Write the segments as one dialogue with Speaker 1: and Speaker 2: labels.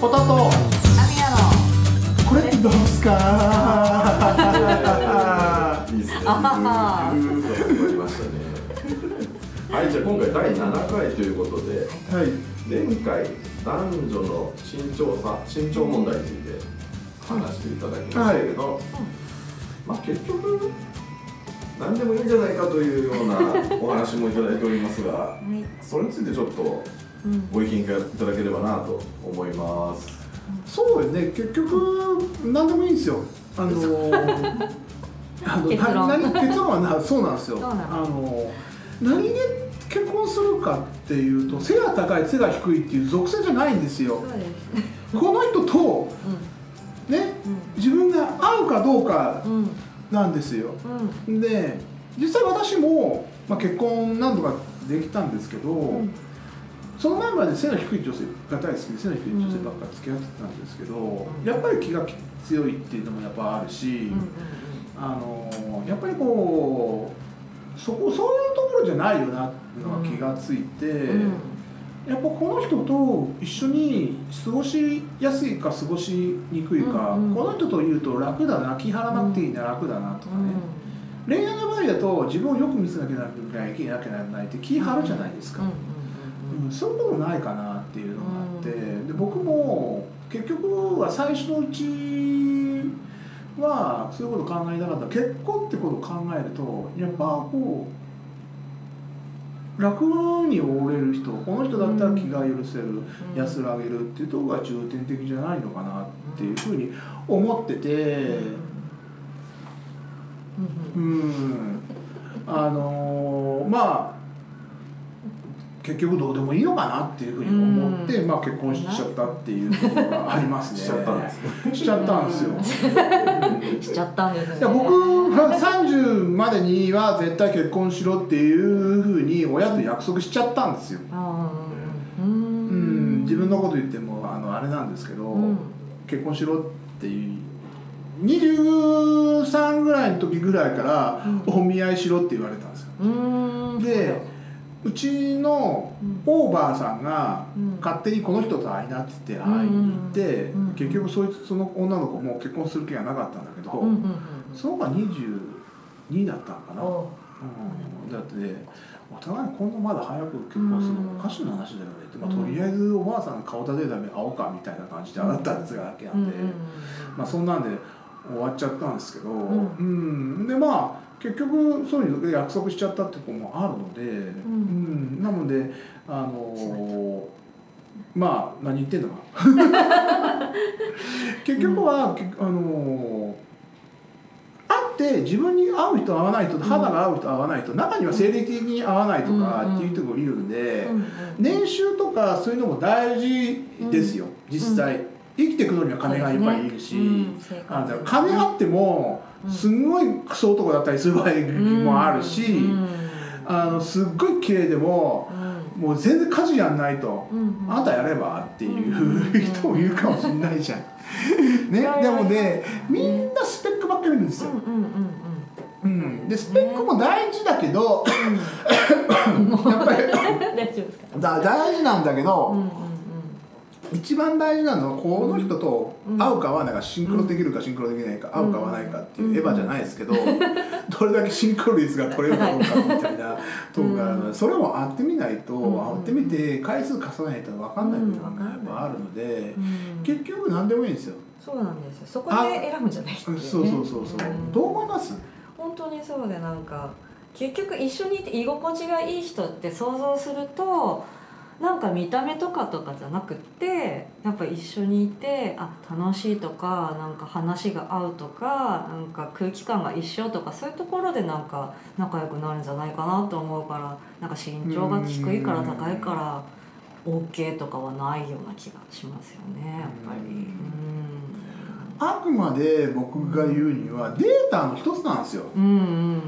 Speaker 1: ポタと
Speaker 2: アミヤの？
Speaker 1: これってどうすか？
Speaker 3: いいですね。
Speaker 2: あ。
Speaker 3: はい、じゃあ今回第7回ということで、
Speaker 1: はい。
Speaker 3: 前回男女の身長差、身長問題について話していただきましたけど、まあ結局何でもいいんじゃないかというようなお話もいただいておりますが、
Speaker 2: はい。
Speaker 3: それについてちょっと
Speaker 2: うん
Speaker 3: ご意見いただければなと思います。
Speaker 1: そうよね。結局何でもいいんですよ。あの あの
Speaker 2: 結論。
Speaker 1: 結論はなそうなんですよ。あの何で結婚するかっていうと背が高い背が低いっていう属性じゃないんですよ。この人と
Speaker 2: う
Speaker 1: ね自分が合うかどうか
Speaker 2: んうん
Speaker 1: なんですよ。
Speaker 2: うん。
Speaker 1: で実際私も、まあ、結婚何度かできたんですけど、
Speaker 2: うん
Speaker 1: その前まで背の低い女性が大好きで背の低い女性ばっかり付き合ってたんですけど、
Speaker 2: うん。
Speaker 1: やっぱり気が強いっていうのもやっぱあるし、
Speaker 2: うん
Speaker 1: あのやっぱりこうそこそういうところじゃないよなっていうのが気がついて、
Speaker 2: うん。
Speaker 1: やっぱこの人と一緒に過ごしやすいか過ごしにくいか、
Speaker 2: うんうん。
Speaker 1: この人といると楽だな気張らなくていいな、楽だなとかね、恋愛の場合だと自分をよく見せなきゃいけなきゃならないって気張るじゃないですか、
Speaker 2: うん
Speaker 1: うんそういうことないかなっていうのがあって、で僕も結局は最初のうちはそういうこと考えなかった。結婚ってことを考えるとやっぱこう楽に折れる人この人だったら気が許せる、
Speaker 2: うん。
Speaker 1: 安らげるっていうところが重点的じゃないのかなっていうふうに思ってて。
Speaker 2: うん。うん。
Speaker 1: うん。あのーまあ結局どうでもいいのかなっていうふうに思って、
Speaker 2: うん。
Speaker 1: まあ、結婚しちゃったっていうところがありますね。
Speaker 3: しちゃったんですね。
Speaker 1: しちゃったんですよ。
Speaker 2: しちゃったんです ね。
Speaker 1: いや僕は30までには絶対結婚しろっていうふうに親と約束しちゃったんですよ、
Speaker 2: あーう
Speaker 1: うん。
Speaker 2: ん
Speaker 1: 自分のこと言ってもあのあれなんですけど、
Speaker 2: うん。
Speaker 1: 結婚しろっていう23ぐらいの時ぐらいから
Speaker 2: うん。
Speaker 1: お見合いしろって言われたんですよ。
Speaker 2: うん
Speaker 1: でうちの
Speaker 2: うん。
Speaker 1: オーバーさんが
Speaker 2: うん。
Speaker 1: 勝手にこの人と会いなって言って
Speaker 2: うん
Speaker 1: 会いに行って、
Speaker 2: うん
Speaker 1: 結局そいつその女の子も結婚する気がなかったんだけど、その子が22だったのかな、
Speaker 2: お
Speaker 1: う。ん、だってねお互いこんなまだ早く結婚するのおかしな話だよねって、まあ、とりあえずおばあさんの顔立てるために会おうかみたいな感じで洗ったやつがだけなんで、まあそんなんで終わっちゃったんですけど、うん。でまあ結局そういうの約束しちゃったってこともあるので、うん。なのであのまあ何言ってんのか 結局は、けあの会って自分に合う人合わない人肌が合う人合わない人中には生理的に合わないとかっていう人もいるんで、年収とかそういうのも大事ですよ、実際。生きていくのには金がいっぱいいるし、あの金あってもすんごいクソ男だったりする場合もあるし、あのすっごい綺麗でももう全然家事やんないと、あんたやればっていう人もいるかもしれないじゃん。ね、でもねみんなスペックばっかり見るんですよ。うん、でスペックも大事だけどやっぱり
Speaker 2: 大丈夫ですか？
Speaker 1: だ大事なんだけど、一番大事なのはこの人と合うか合わないかシンクロできるかシンクロできないか合うか合わないかっていうエヴァじゃないですけど どれだけシンクロ率が取れるかどうかみたいなとこがあるのでそれも会ってみないと会ってみて回数重ねないと分かんない部分がやっぱあるので
Speaker 2: うん。
Speaker 1: 結局何でもいいんですよ。
Speaker 2: そうなんですよ。そこで選ぶんじゃないって
Speaker 1: そ
Speaker 2: いう
Speaker 1: そうそうそう。
Speaker 2: ん。
Speaker 1: どう思います？
Speaker 2: 本当にそうでなんか結局一緒にいて居心地がいい人って想像するとなんか見た目とかとかじゃなくってやっぱ一緒にいてあ楽しいとかなんか話が合うとかなんか空気感が一緒とかそういうところでなんか仲良くなるんじゃないかなと思うからなんか身長が低いから高いから OK とかはないような気がしますよねやっぱり。うん
Speaker 1: あくまで僕が言うにはデータの一つなんですよ。
Speaker 2: うんうん
Speaker 1: うん、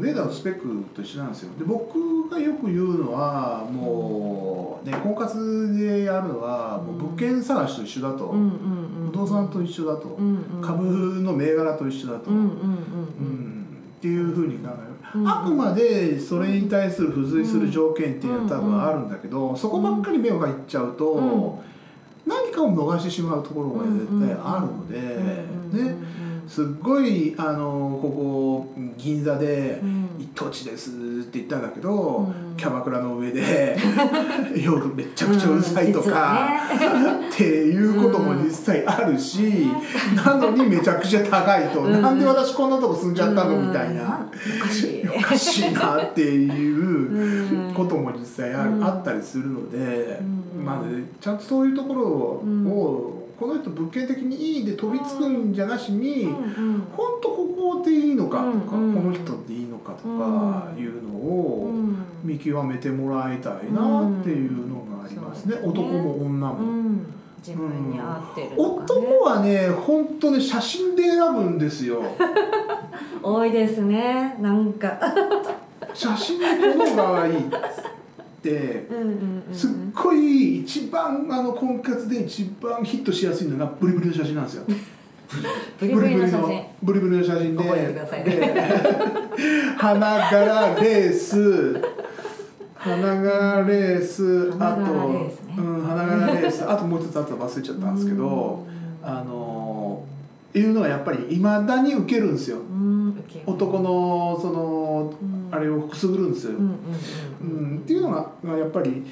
Speaker 1: データのスペックと一緒なんですよ。で僕がよく言うのはもうね婚活でやるのはもう物件探しと一緒だと、
Speaker 2: うんうんうん
Speaker 1: 不動産と一緒だと、
Speaker 2: うんうん
Speaker 1: 株の銘柄と一緒だと、
Speaker 2: うんうん
Speaker 1: うん
Speaker 2: うん。
Speaker 1: っていうふうに考える、
Speaker 2: うん
Speaker 1: あくまでそれに対する付随する条件っていうのは多分あるんだけど、そこばっかり目がいっちゃうと、
Speaker 2: うん。
Speaker 1: 何かを逃してしまうところが絶対あるのでねすっごいあのここ銀座で「一等地です」って言ったんだけど、キャバクラの上で 夜めちゃくちゃうるさいとか、っていうことも実際あるし、なのにめちゃくちゃ高いと、なんで私こんなとこ住んじゃったのみたいな、
Speaker 2: おかしい。
Speaker 1: おかしいなっていうことも実際あ,、あったりするので、まあね、ちゃんとそういうところを、この人物件的にいいで飛びつくんじゃなしに、本当でいいのかとか、この人でいいのかとかいうのを見極めてもらいたいなっていうのがありますね、男も女も。
Speaker 2: 自分に合ってる、ね、
Speaker 1: 男はね本当ね写真で選ぶんですよ。
Speaker 2: 多いですね。なんか。
Speaker 1: 写真でこのがいいってすっごい一番あの婚活で一番ヒットしやすいのがブリブリの写真なんですよ。
Speaker 2: ブリブリの写真
Speaker 1: ブリブリの写真で
Speaker 2: 覚えてくださいね。
Speaker 1: 花柄レース。花柄レース。あと
Speaker 2: 花柄レースね。
Speaker 1: うん花柄レース。あともう一つあったら忘れちゃったんですけどあのいうのがやっぱりいまだに受けるんですよ。男のそのあれをくすぐるんですよ、うんっていうのががやっぱり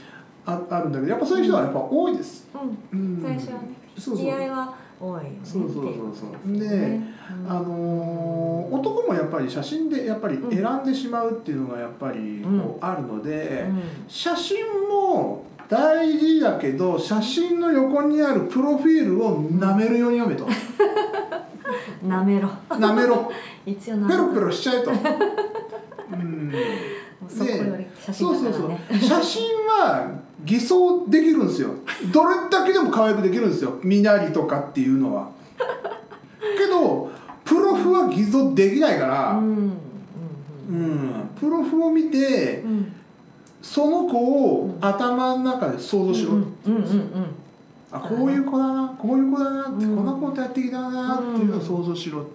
Speaker 1: ああるんだけどやっぱそういう人はやっぱ多いです、
Speaker 2: うん。最初はね多いよね
Speaker 1: そうそうそうそう。で、あのー男もやっぱり写真でやっぱり選んでしまうっていうのがやっぱりこうあるので、写真も大事だけど写真の横にあるプロフィールを舐めるように読めと。
Speaker 2: なめろ。
Speaker 1: 舐めろ。
Speaker 2: 一応な
Speaker 1: ペロペロしちゃえと。うん。
Speaker 2: そこより写真
Speaker 1: そうそうそう。写真は偽装できるんですよ。どれだけでも可愛くできるんですよ。身なりとかっていうのは。けどプロフは偽造できないから、
Speaker 2: うんうん
Speaker 1: うん。プロフを見て
Speaker 2: うん。
Speaker 1: その子を頭の中で想像しろ、
Speaker 2: うんうんうん
Speaker 1: あこういう子だなこういう子だなって、
Speaker 2: うん。
Speaker 1: こんなことやってきたなっていうのを想像しろ、
Speaker 2: うん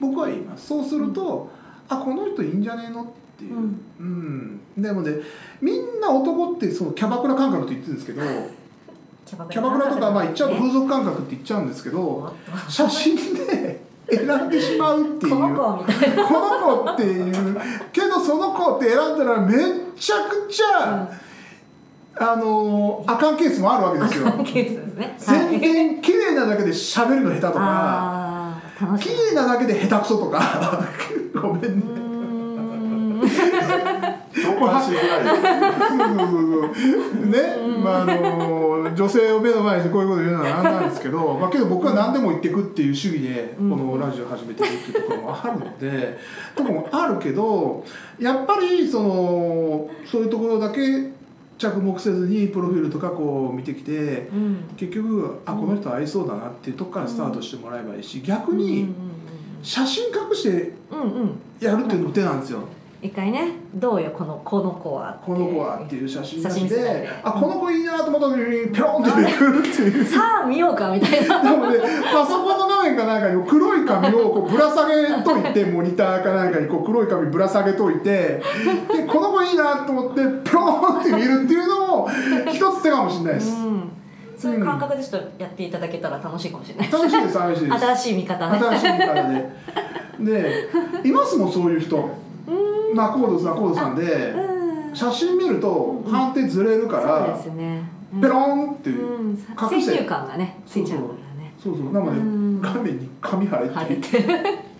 Speaker 1: 僕は言いますそうすると、あこの人いいんじゃねえのっていう、
Speaker 2: うん。
Speaker 1: うん。でもねみんな男ってそのキャバクラ感覚って言ってるんですけど
Speaker 2: キャバ
Speaker 1: キャバクラとかまあ言っちゃうと風俗感覚って言っちゃうんですけど写真で選んでしまうっていう。
Speaker 2: この子みたいな。
Speaker 1: この子っていう。けどその子って選んだらめっちゃくちゃ、あのあかんケースもあるわけですよ。
Speaker 2: ケースですね
Speaker 1: 全然綺麗なだけで喋るの下手とか綺
Speaker 2: い
Speaker 1: 麗なだけで下手くそとかごめんね
Speaker 3: 共感しづらい
Speaker 1: ね、まああの女性を目の前にこういうこと言うのはなんなんですけど、まあ、けど僕は何でも言ってくっていう主義でこのラジオ始めてるっていうところもあるのでとこもあるけどやっぱりそのそういうところだけ着目せずにプロフィールとかこう見てきて
Speaker 2: うん。
Speaker 1: 結局あこの人合いそうだなっていうとこからスタートしてもらえばいいし逆
Speaker 2: うん
Speaker 1: に写真隠して
Speaker 2: うんうん。
Speaker 1: やるっていうのも手なんですよ。
Speaker 2: 一回ねどうよこのこの子は。
Speaker 1: この子は？っていう写真
Speaker 2: 写真撮
Speaker 1: て。
Speaker 2: 影
Speaker 1: あこの子いいなと思った時にピロンってめくるっていう。
Speaker 2: さあ見ようかみたいな。
Speaker 1: でもねパソコンの画面かなんかに黒い紙をこうぶら下げといてモニターかなんかにこう黒い紙ぶら下げといてでこの子いいなと思ってピロンって見るっていうのも一つ手かもしれないです。
Speaker 2: うん。そういう感覚でちょっとやっていただけたら楽しいかもしれない
Speaker 1: 楽しいです楽しいです。
Speaker 2: 新しい見方ね。
Speaker 1: 新しい見方で。でいますもんそういう人仲人さん仲人さんで
Speaker 2: うん。
Speaker 1: 写真見ると判定ずれるか
Speaker 2: そう
Speaker 1: ら
Speaker 2: ですね。うん。
Speaker 1: ペロンって隠せ。
Speaker 2: 先入観がねついちゃうからね。
Speaker 1: そうそう。なので
Speaker 2: うん。
Speaker 1: 画面に紙貼れって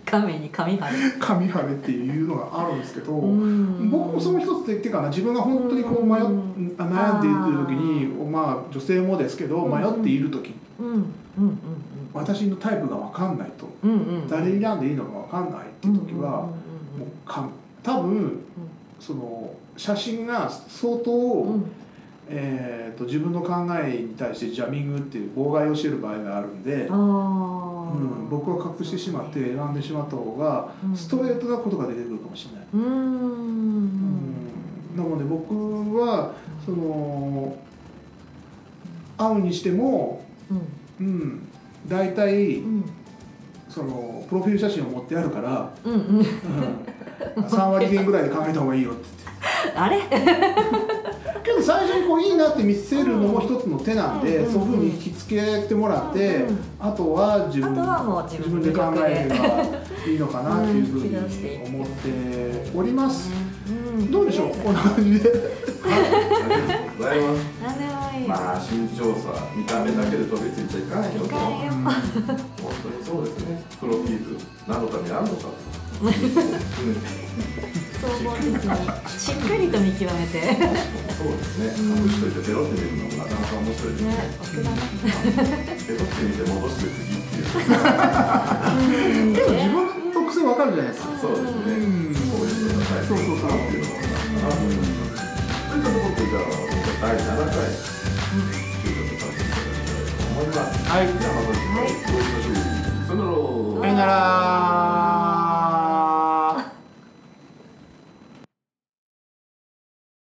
Speaker 2: 画面に紙貼る
Speaker 1: 紙貼れっていうのがあるんですけど、
Speaker 2: うん。
Speaker 1: 僕もその一つでっていうかな自分が本当にこう迷っ悩んでいる時にまあ女性もですけど
Speaker 2: うん。
Speaker 1: 迷っている時。私のタイプが分かんないと。誰に選んでいいのか分かんないっていう時はもうか多分その写真が相当、
Speaker 2: うん。うん
Speaker 1: えー、と自分の考えに対してジャミングっていう妨害をしている場合があるんで。うん、僕は隠してしまって選んでしまった方が
Speaker 2: うん。
Speaker 1: ストレートなことが出てくるかもしれない、
Speaker 2: うー
Speaker 1: うん
Speaker 2: ん。
Speaker 1: なので僕はその会うにしても、
Speaker 2: うん。
Speaker 1: うん、大体
Speaker 2: うん。
Speaker 1: そのプロフィール写真を持ってあるから、
Speaker 2: うんうん。
Speaker 1: うん、3割減ぐらいで考えた方がいいよって
Speaker 2: あれ
Speaker 1: 言って。けに最初にこういいなって見せるのも一つの手なんで、そういうふうに引きつけてもらって、あとは自分
Speaker 2: あとはもう自分で
Speaker 1: 自分で考えればいいのかなっていうふうに思っております。
Speaker 2: うん。
Speaker 1: どうでしょう？こんな感じで。
Speaker 3: はい、ありがとうござい。ます。まあ身長差、見た目だけで飛びついちゃいかないよと。本当にそうですね。プロフィール何のためにあるのか。うん
Speaker 2: 総合的にしっかりと見極めてね
Speaker 3: そうですね。隠しといてペロって見るのもなかなか面白いですね。
Speaker 2: おつだね
Speaker 3: ペロって見て戻して次っていう。
Speaker 1: でも自分の特性わかるじゃないですか。
Speaker 3: そうですね。
Speaker 1: うん
Speaker 3: こういうのが大切だなっていうのが分かなと思います。といったところでじゃあ第7回
Speaker 1: はい。
Speaker 3: じゃあまた次回お会い。さよなら。
Speaker 1: さよなら。